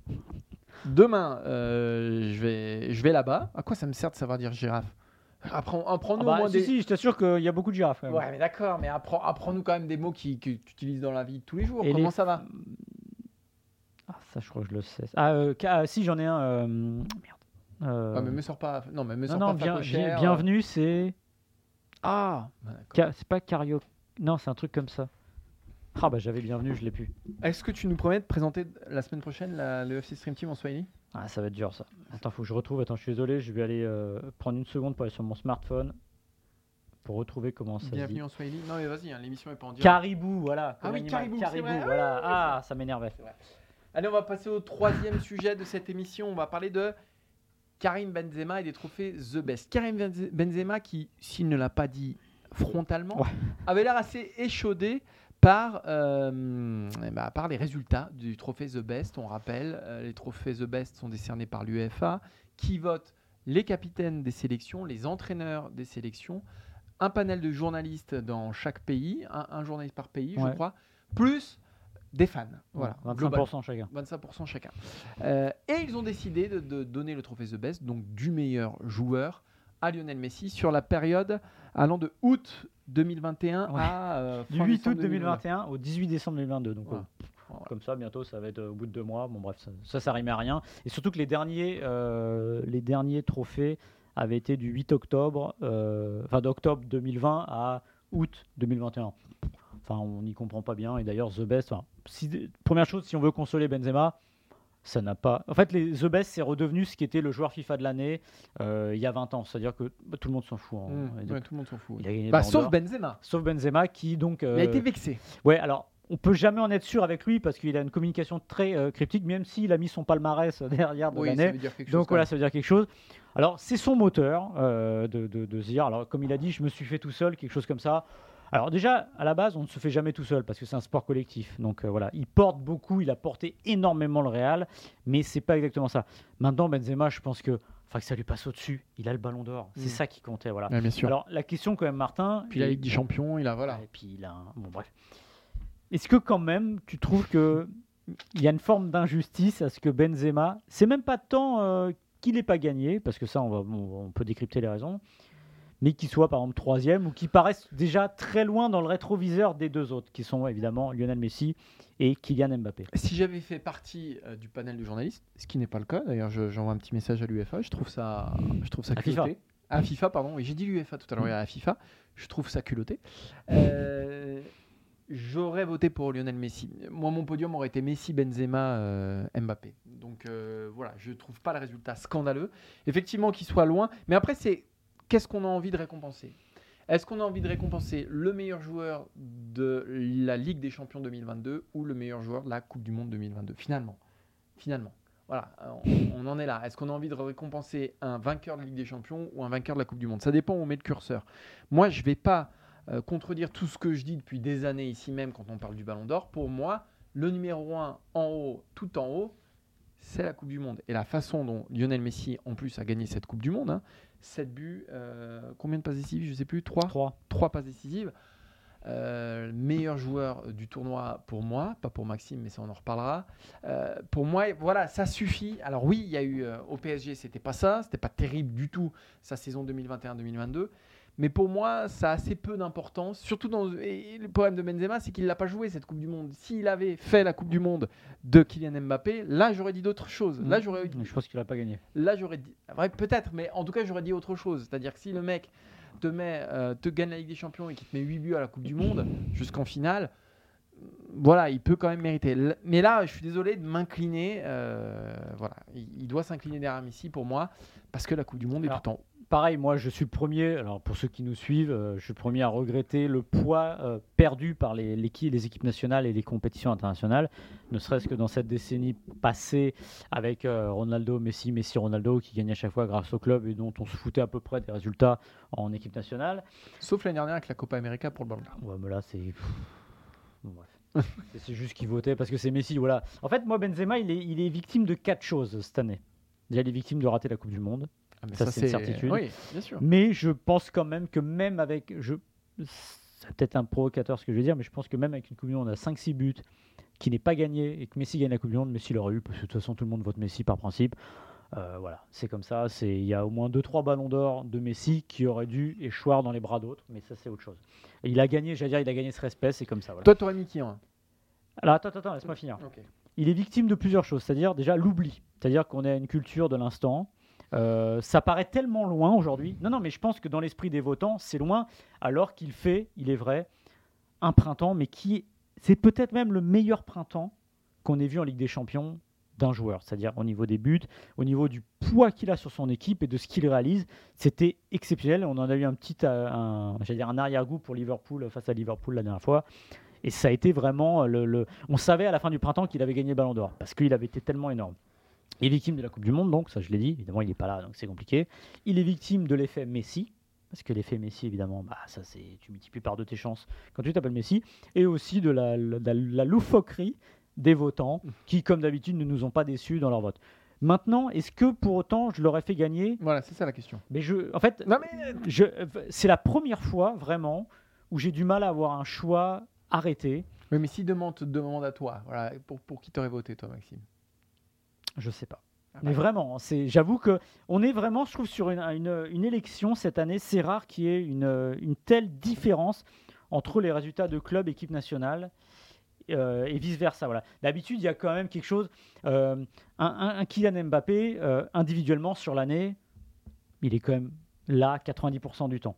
demain, euh, je vais, je vais là-bas, à quoi ça me sert de savoir dire girafe? Apprends, apprends-nous Ah bah, au moins si, des... si, je t'assure qu'il y a beaucoup de girafes. quand même. Ouais mais d'accord, mais apprends, apprends-nous quand même des mots qui, que tu utilises dans la vie de tous les jours. Et comment les- ça va? Ah, ça, je crois que je le sais. Ah, euh, ah, si, j'en ai un. euh, Merde. Euh, Ah, mais me sors pas, non mais me non, sors non, pas bien- facochère. bien- bienvenue, c'est. Ah, bah, C'est pas Cario. Non, c'est un truc comme ça. Ah, bah j'avais bienvenue, je l'ai plus. Est-ce que tu nous promets de présenter la semaine prochaine la, le FC Stream Team en Swahili? Ah, ça va être dur ça. Attends, faut que je retrouve. Attends, je suis désolé, je vais aller euh, prendre une seconde pour aller sur mon smartphone pour retrouver comment ça se dit. Bienvenue en Swahili. Non mais vas-y, hein, l'émission est pas en direct. Caribou, voilà. Ah oui, animal. caribou, Caribou, vrai. voilà. Ouais, Ah, ça m'énervait. Allez, on va passer au troisième sujet de cette émission. On va parler de Karim Benzema et des trophées The Best. Karim Benze- Benzema qui, s'il ne l'a pas dit frontalement, Ouais. avait l'air assez échaudé par, euh, ben, par les résultats du trophée The Best. On rappelle, euh, les trophées The Best sont décernés par l'UEFA qui vote les capitaines des sélections, les entraîneurs des sélections, un panel de journalistes dans chaque pays, un, un journaliste par pays, je crois, plus des fans. Voilà, 25% chacun. 25% chacun. Euh, et ils ont décidé de, de donner le trophée The Best, donc du meilleur joueur, à Lionel Messi sur la période allant de août 2021 Ouais. à euh, Du fin 8 décembre août 2021 au 18 décembre 2022. Donc, euh, comme ça, bientôt, ça va être euh, au bout de deux mois. Bon, bref, ça, ça, ça rime à rien. Et surtout que les derniers, euh, les derniers trophées avaient été du 8 octobre, euh, enfin d'octobre 2020 à août 2021. Enfin, on n'y comprend pas bien. Et d'ailleurs, The Best, si- première chose, si on veut consoler Benzema, ça n'a pas. En fait, les The Best, c'est redevenu ce qui était le joueur FIFA de l'année euh, il y a 20 ans. C'est-à-dire que bah, tout le monde s'en fout. hein. Mmh, Et donc, ouais, tout le monde s'en fout. il a gagné le Bah, sauf. Benzema. Sauf Benzema qui donc. Il a euh, été vexé. Ouais, alors on peut jamais en être sûr avec lui parce qu'il a une communication très euh, cryptique, même s'il a mis son palmarès derrière de Oui, ça l'année. veut dire quelque chose. Donc voilà, ça veut dire quelque chose. Alors c'est son moteur euh, de, de- de se dire, alors comme il a dit, je me suis fait tout seul, quelque chose comme ça. Alors déjà, à la base, on ne se fait jamais tout seul parce que c'est un sport collectif. Donc euh, voilà, il porte beaucoup, il a porté énormément le Real, mais c'est pas exactement ça. Maintenant, Benzema, je pense que, enfin, que ça lui passe au-dessus. Il a le Ballon d'Or, c'est Mm. ça qui comptait. Voilà. Ouais, bien sûr. Alors la question quand même, Martin. Puis la Ligue des Champions, il a voilà. et puis il a un... Bon, bref. Est-ce que quand même, tu trouves que il y a une forme d'injustice à ce que Benzema, c'est même pas tant euh, qu'il n'ait pas gagné, parce que ça, on, va, on, on peut décrypter les raisons, mais qu'il soit par exemple troisième ou qu'il paraisse déjà très loin dans le rétroviseur des deux autres, qui sont évidemment Lionel Messi et Kylian Mbappé. Si j'avais fait partie euh, du panel de journalistes, ce qui n'est pas le cas, d'ailleurs, je- j'envoie un petit message à l'UEFA, je trouve ça, je trouve ça À culotté. FIFA. À FIFA, pardon. Oui, j'ai dit l'UEFA tout à l'heure, Mm. à FIFA. Je trouve ça culotté. Euh, J'aurais voté pour Lionel Messi. Moi, mon podium aurait été Messi, Benzema, euh, Mbappé. Donc euh, voilà, je trouve pas le résultat scandaleux. Effectivement, qu'il soit loin. Mais après, c'est qu'est-ce qu'on a envie de récompenser? Est-ce qu'on a envie de récompenser le meilleur joueur de la Ligue des Champions 2022 ou le meilleur joueur de la Coupe du Monde 2022 Finalement, finalement. Voilà, on, en est là. Est-ce qu'on a envie de récompenser un vainqueur de Ligue des Champions ou un vainqueur de la Coupe du Monde? Ça dépend où on met le curseur. Moi, je ne vais pas euh, contredire tout ce que je dis depuis des années ici même quand on parle du Ballon d'Or. Pour moi, le numéro 1 en haut, tout en haut, c'est la Coupe du Monde. Et la façon dont Lionel Messi, en plus, a gagné cette Coupe du Monde, hein, 7 buts, euh, combien de passes décisives Je ne sais plus, 3 3. trois passes décisives. Euh, le meilleur joueur du tournoi pour moi, pas pour Maxime, mais ça on en reparlera. Euh, pour moi, voilà, ça suffit. Alors oui, il y a eu euh, au PSG, c'était pas ça, c'était pas terrible du tout sa saison 2021-2022. Mais pour moi, ça a assez peu d'importance. Surtout dans et le problème de Benzema, c'est qu'il l'a pas joué cette Coupe du Monde. S'il avait fait la Coupe du Monde de Kylian Mbappé, là j'aurais dit d'autres choses. Là j'aurais Je pense qu'il n'a pas gagné. Là, j'aurais dit. vrai, peut-être, mais en tout cas, j'aurais dit autre chose. C'est-à-dire que si le mec te, met, euh, te gagne la Ligue des Champions et qu'il te met 8 buts à la Coupe du Monde jusqu'en finale, voilà, il peut quand même mériter. Mais là, je suis désolé de m'incliner. euh, voilà, il, doit s'incliner derrière Messi pour moi, parce que la Coupe du Monde est tout en haut. Pareil, moi je suis le premier, alors pour ceux qui nous suivent, euh, je suis le premier à regretter le poids euh, perdu par les, équipes nationales et les compétitions internationales, ne serait-ce que dans cette décennie passée avec euh, Ronaldo, Messi, Messi, Ronaldo qui gagnait à chaque fois grâce au club et dont on se foutait à peu près des résultats en équipe nationale. Sauf l'année dernière avec la Copa América pour le Ballon d'Or. Ouais, mais là, c'est. Bon, bref. C'est- c'est juste qu'il votait parce que c'est Messi. Voilà. En fait, moi, Benzema, il est, il est victime de quatre choses cette année. Déjà, il est victime de rater la Coupe du Monde. Ah, mais Ça, c'est une certitude. Oui, bien sûr. Mais je pense quand même que même avec. Je, c'est peut-être un provocateur ce que je vais dire, mais je pense que même avec une Coupe du Monde à 5-6 buts, qui n'est pas gagné et que Messi gagne la Coupe du Monde, Messi l'aurait eu, parce que de toute façon, tout le monde vote Messi par principe. Euh, voilà, c'est comme ça. C'est Il y a au moins 2-3 ballons d'or de Messi qui auraient dû échoir dans les bras d'autres, mais ça, c'est autre chose. Et il a gagné, j'allais dire, il a gagné ce respect, c'est comme ça. Voilà. Toi, t'aurais mis qui hein? Alors attends, attends, laisse-moi finir. Il est victime de plusieurs choses, c'est-à-dire déjà l'oubli, c'est-à-dire qu'on a une culture de l'instant. Euh, ça paraît tellement loin aujourd'hui. Non, non, mais je pense que dans l'esprit des votants, c'est loin, alors qu'il fait, il est vrai, un printemps, mais qui c'est peut-être même le meilleur printemps qu'on ait vu en Ligue des Champions d'un joueur, c'est-à-dire au niveau des buts, au niveau du poids qu'il a sur son équipe et de ce qu'il réalise, c'était exceptionnel. On en a eu un petit, euh, un, dire un arrière-goût pour Liverpool face à Liverpool la dernière fois. Et ça a été vraiment le, le- On savait à la fin du printemps qu'il avait gagné le Ballon d'Or parce qu'il avait été tellement énorme. Il est victime de la Coupe du Monde, donc ça je l'ai dit. Évidemment, il n'est pas là, donc c'est compliqué. Il est victime de l'effet Messi. Parce que l'effet Messi, évidemment, bah, ça c'est tu multiplies par deux tes chances quand tu t'appelles Messi, et aussi de la, la- la loufoquerie des votants qui, comme d'habitude, ne nous ont pas déçus dans leur vote. Maintenant, est-ce que pour autant je l'aurais fait gagner? Voilà, c'est ça la question. Mais je, en fait, Non mais je, c'est la première fois vraiment où j'ai du mal à avoir un choix arrêté. Oui, mais si demande demande à toi, voilà, pour, pour qui t'aurais voté toi, Maxime? Je sais pas. Ah Mais vraiment, c'est, j'avoue que on est vraiment, je trouve, sur une, une- une élection cette année. C'est rare qu'il y ait une, une telle différence entre les résultats de club, équipe nationale euh, et vice versa. Voilà. D'habitude, il y a quand même quelque chose. euh, un, un- un Kylian Mbappé euh, individuellement sur l'année, il est quand même là 90% du temps.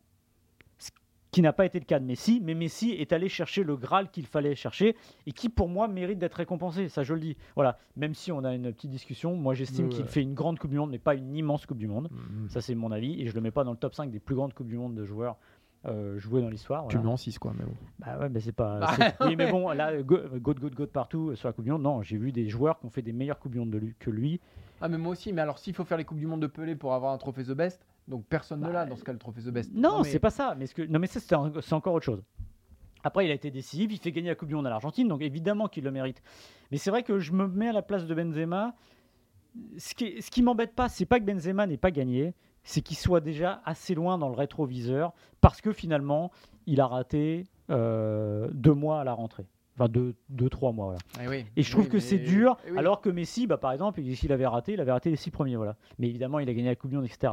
Qui n'a pas été le cas de Messi, mais Messi est allé chercher le Graal qu'il fallait chercher et qui, pour moi, mérite d'être récompensé. Ça, je le dis. Voilà. Même si on a une petite discussion, moi, j'estime Ouais, qu'il fait une grande Coupe du Monde, mais pas une immense Coupe du Monde. Mm. Ça, c'est mon avis. Et je le mets pas dans le top 5 des plus grandes Coupes du Monde de joueurs euh, joués dans l'histoire. Tu voilà. le mets en 6 quoi, mais bon. Bah ouais, mais c'est pas. Bah, oui, mais bon, là, go, go, go, go de partout euh, sur la Coupe du Monde. Non, j'ai vu des joueurs qui ont fait des meilleures Coupes du Monde de lui, que lui. Ah mais moi aussi, mais alors s'il faut faire les coupes du monde de Pelé pour avoir un trophée The Best, donc personne ne Bah, l'a dans ce cas le trophée The Best. Non, mais- c'est pas ça. Mais ce que... Non, mais ça, c'est un- encore autre chose. Après, il a été décisif. Il fait gagner la Coupe du Monde à l'Argentine, donc évidemment qu'il le mérite. Mais c'est vrai que je me mets à la place de Benzema. Ce qui, ce qui m'embête pas, c'est pas que Benzema n'ait pas gagné, c'est qu'il soit déjà assez loin dans le rétroviseur, parce que finalement, il a raté euh, deux mois à la rentrée. Enfin, deux, deux trois mois. Voilà. Ah oui. Et je trouve Oui, que c'est dur, Eh oui. alors que Messi, bah, par exemple, s'il avait raté, il avait raté les six premiers. Voilà. Mais évidemment, il a gagné la Coupe du Monde, etc.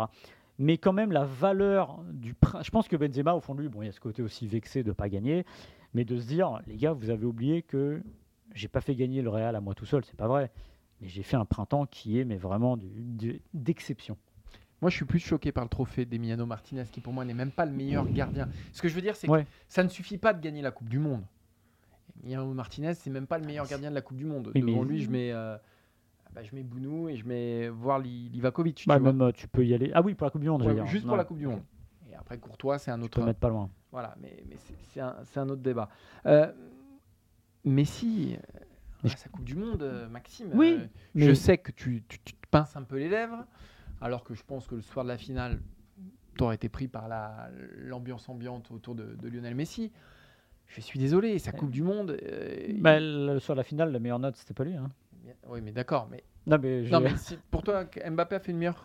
Mais quand même, la valeur du. Je pense que Benzema, au fond de lui, bon, il y a ce côté aussi vexé de ne pas gagner, mais de se dire, les gars, vous avez oublié que j'ai pas fait gagner le Real à moi tout seul, c'est pas vrai. Mais j'ai fait un printemps qui est mais vraiment d'exception. Moi, je suis plus choqué par le trophée d'Emiliano Martinez, qui pour moi n'est même pas le meilleur gardien. Ce que je veux dire, c'est Ouais. que ça ne suffit pas de gagner la Coupe du Monde. Emiliano Martinez, c'est même pas le meilleur gardien de la Coupe du Monde. Oui, Devant mais- lui, je mets, euh, bah, je mets Bounou et je mets voir Li- Livakovic. tu Bah, vois. même, euh, tu peux y aller. Ah oui, pour la Coupe du Monde, Ouais, juste pour la Coupe du Monde. Et après, Courtois, c'est un Tu autre. peux mettre pas loin. Voilà, mais, mais c'est- un, autre débat. Euh, Messi, euh, Mais sa Coupe du Monde, Maxime, Oui, euh, mais- je sais que tu, tu- tu te pinces un peu les lèvres, alors que je pense que le soir de la finale, tu aurais été pris par la- l'ambiance ambiante autour de, de Lionel Messi. Je suis désolé, sa Coupe du Monde. euh, Bah, le- sur la finale, la meilleure note, c'était pas lui. hein. Oui, mais d'accord. Mais, Non, mais, non, mais si- pour toi, Mbappé a fait une meilleure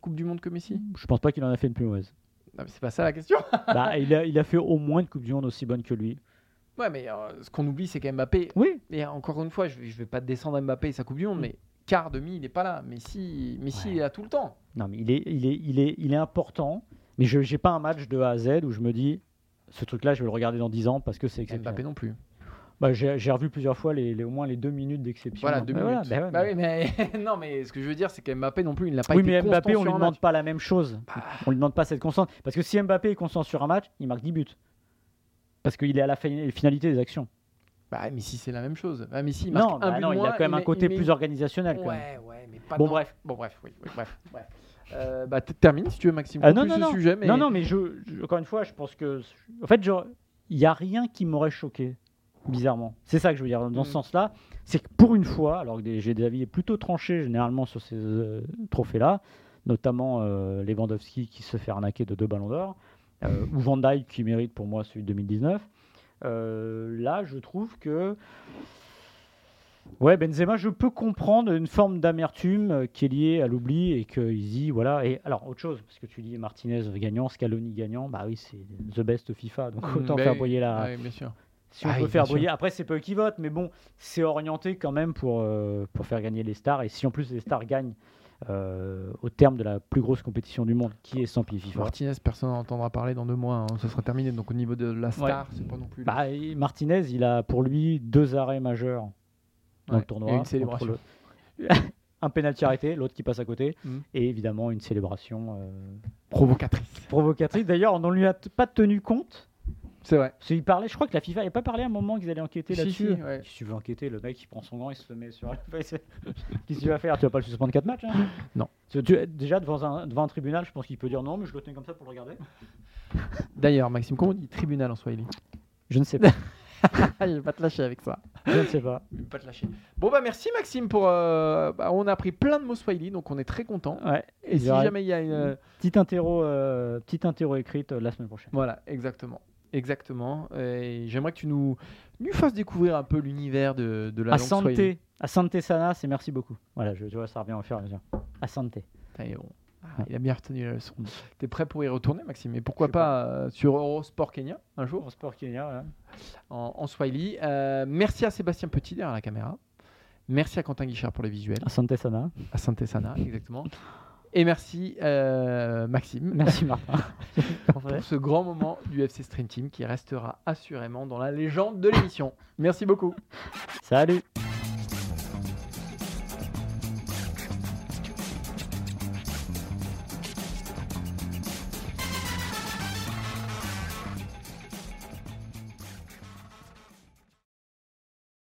Coupe du Monde que Messi? Je pense pas qu'il en a fait une plus mauvaise. Non, mais c'est pas ça la question. bah, il, a, il a fait au moins une Coupe du Monde aussi bonne que lui. ouais, mais euh, ce qu'on oublie, c'est qu'Mbappé, Oui, Et encore une fois, je je vais pas descendre Mbappé et sa Coupe du Monde, mais quart, demi, il n'est pas là. Messi, Messi Ouais. il est là tout le temps. Non, mais il est, il est, il est, il est important. Mais je n'ai pas un match de A à Z où je me dis, ce truc-là, je vais le regarder dans 10 ans parce que c'est Mbappé exceptionnel. non plus. Bah, j'ai revu plusieurs fois les, les- au moins les deux minutes d'exception. Voilà, deux Bah, minutes. voilà, bah ouais, Bah mais- oui, mais non, mais ce que je veux dire, c'est qu'Mbappé non plus, il n'a pas oui, été mais Mbappé, on lui demande pas la même chose. On lui demande pas cette constante. Parce que si Mbappé est constant sur un match, il marque 10 buts. Parce qu'il est à la fin- finalité des actions. Bah, Messi, c'est la même chose. Bah, Messi, il marque Non, un but non, de il a quand même un côté met- plus organisationnel. quand même. Ouais, ouais, mais pas Bon, dans- bref. Bon, bref, oui, oui, bref, bref. Euh, bah, termine si tu veux, Maxime. Ah, non, non, non. sujet, mais... Non, non, mais je, je- encore une fois, je pense que. En fait, genre, il n'y a rien qui m'aurait choqué, bizarrement. C'est ça que je veux dire. Dans Mm. ce sens-là, c'est que pour une fois, alors que j'ai des avis plutôt tranchés généralement sur ces euh, trophées-là, notamment euh, Lewandowski qui se fait arnaquer de deux ballons d'or, euh, ou Van Dijk qui mérite pour moi celui de 2019. euh, là, je trouve que. Ouais, Benzema, je peux comprendre une forme d'amertume qui est liée à l'oubli et qu'il dit, voilà. Et alors, autre chose, parce que tu dis Martinez gagnant, Scaloni gagnant, bah oui, c'est the best FIFA, donc Mm, autant bah faire briller la. Oui, bien sûr. Si on Ah peut oui, faire sûr. après c'est pas eux qui votent, mais bon, c'est orienté quand même pour, euh, pour faire gagner les stars. Et si en plus les stars gagnent euh, au terme de la plus grosse compétition du monde, qui est sans pied FIFA Martinez, personne n'en entendra parler dans deux mois. hein, Ça sera terminé. Donc au niveau de la star, c'est pas non plus. Bah, Martinez, il a pour lui deux arrêts majeurs dans Ouais, le tournoi. et une célébration. le- un pénalty arrêté, l'autre qui passe à côté, Mm. et évidemment une célébration euh, provocatrice. provocatrice. D'ailleurs, on ne lui a pas tenu compte. C'est vrai. Parce qu'il parlait, je crois que la FIFA n'avait pas parlé à un moment qu'ils allaient enquêter Si, là-dessus. si, ouais. Si tu veux enquêter, le mec il prend son gant, il se le met sur la face. Qu'est-ce que tu vas faire? Tu vas pas le suspendre 4 matchs hein? Non. Tu- déjà devant un, devant un tribunal, je pense qu'il peut dire non, mais je le tenais comme ça pour le regarder. D'ailleurs, Maxime, comment on dit tribunal en Swahili? Je ne sais pas. je vais pas te lâcher avec ça. Je ne sais pas. Je vais pas te lâcher. Bon bah merci Maxime pour. euh, bah, on a appris plein de mots swahili, donc on est très content. Ouais. Et si Il jamais il y a une. Petite interro, euh, petite interro écrite euh, la semaine prochaine. Voilà, exactement. Exactement. Et j'aimerais que tu nous, nous fasses découvrir un peu l'univers de, de la langue swahili. Asante, Asante Sana, c'est merci beaucoup. Voilà, je, tu vois, ça revient au fur et à mesure. Asante. Est bon. Ah, il a bien retenu la leçon. T'es prêt pour y retourner, Maxime? Et pourquoi pas euh, sur Eurosport Kenya un jour? Pour Sport Kenya, voilà. en, en Swahili. Euh, merci à Sébastien Petit derrière la caméra. Merci à Quentin Guichard pour les visuels. Asante Sana. À Santé Sana, exactement. Et merci euh, Maxime Merci Martin. pour ce grand moment du FC Stream Team qui restera assurément dans la légende de l'émission. Merci beaucoup. Salut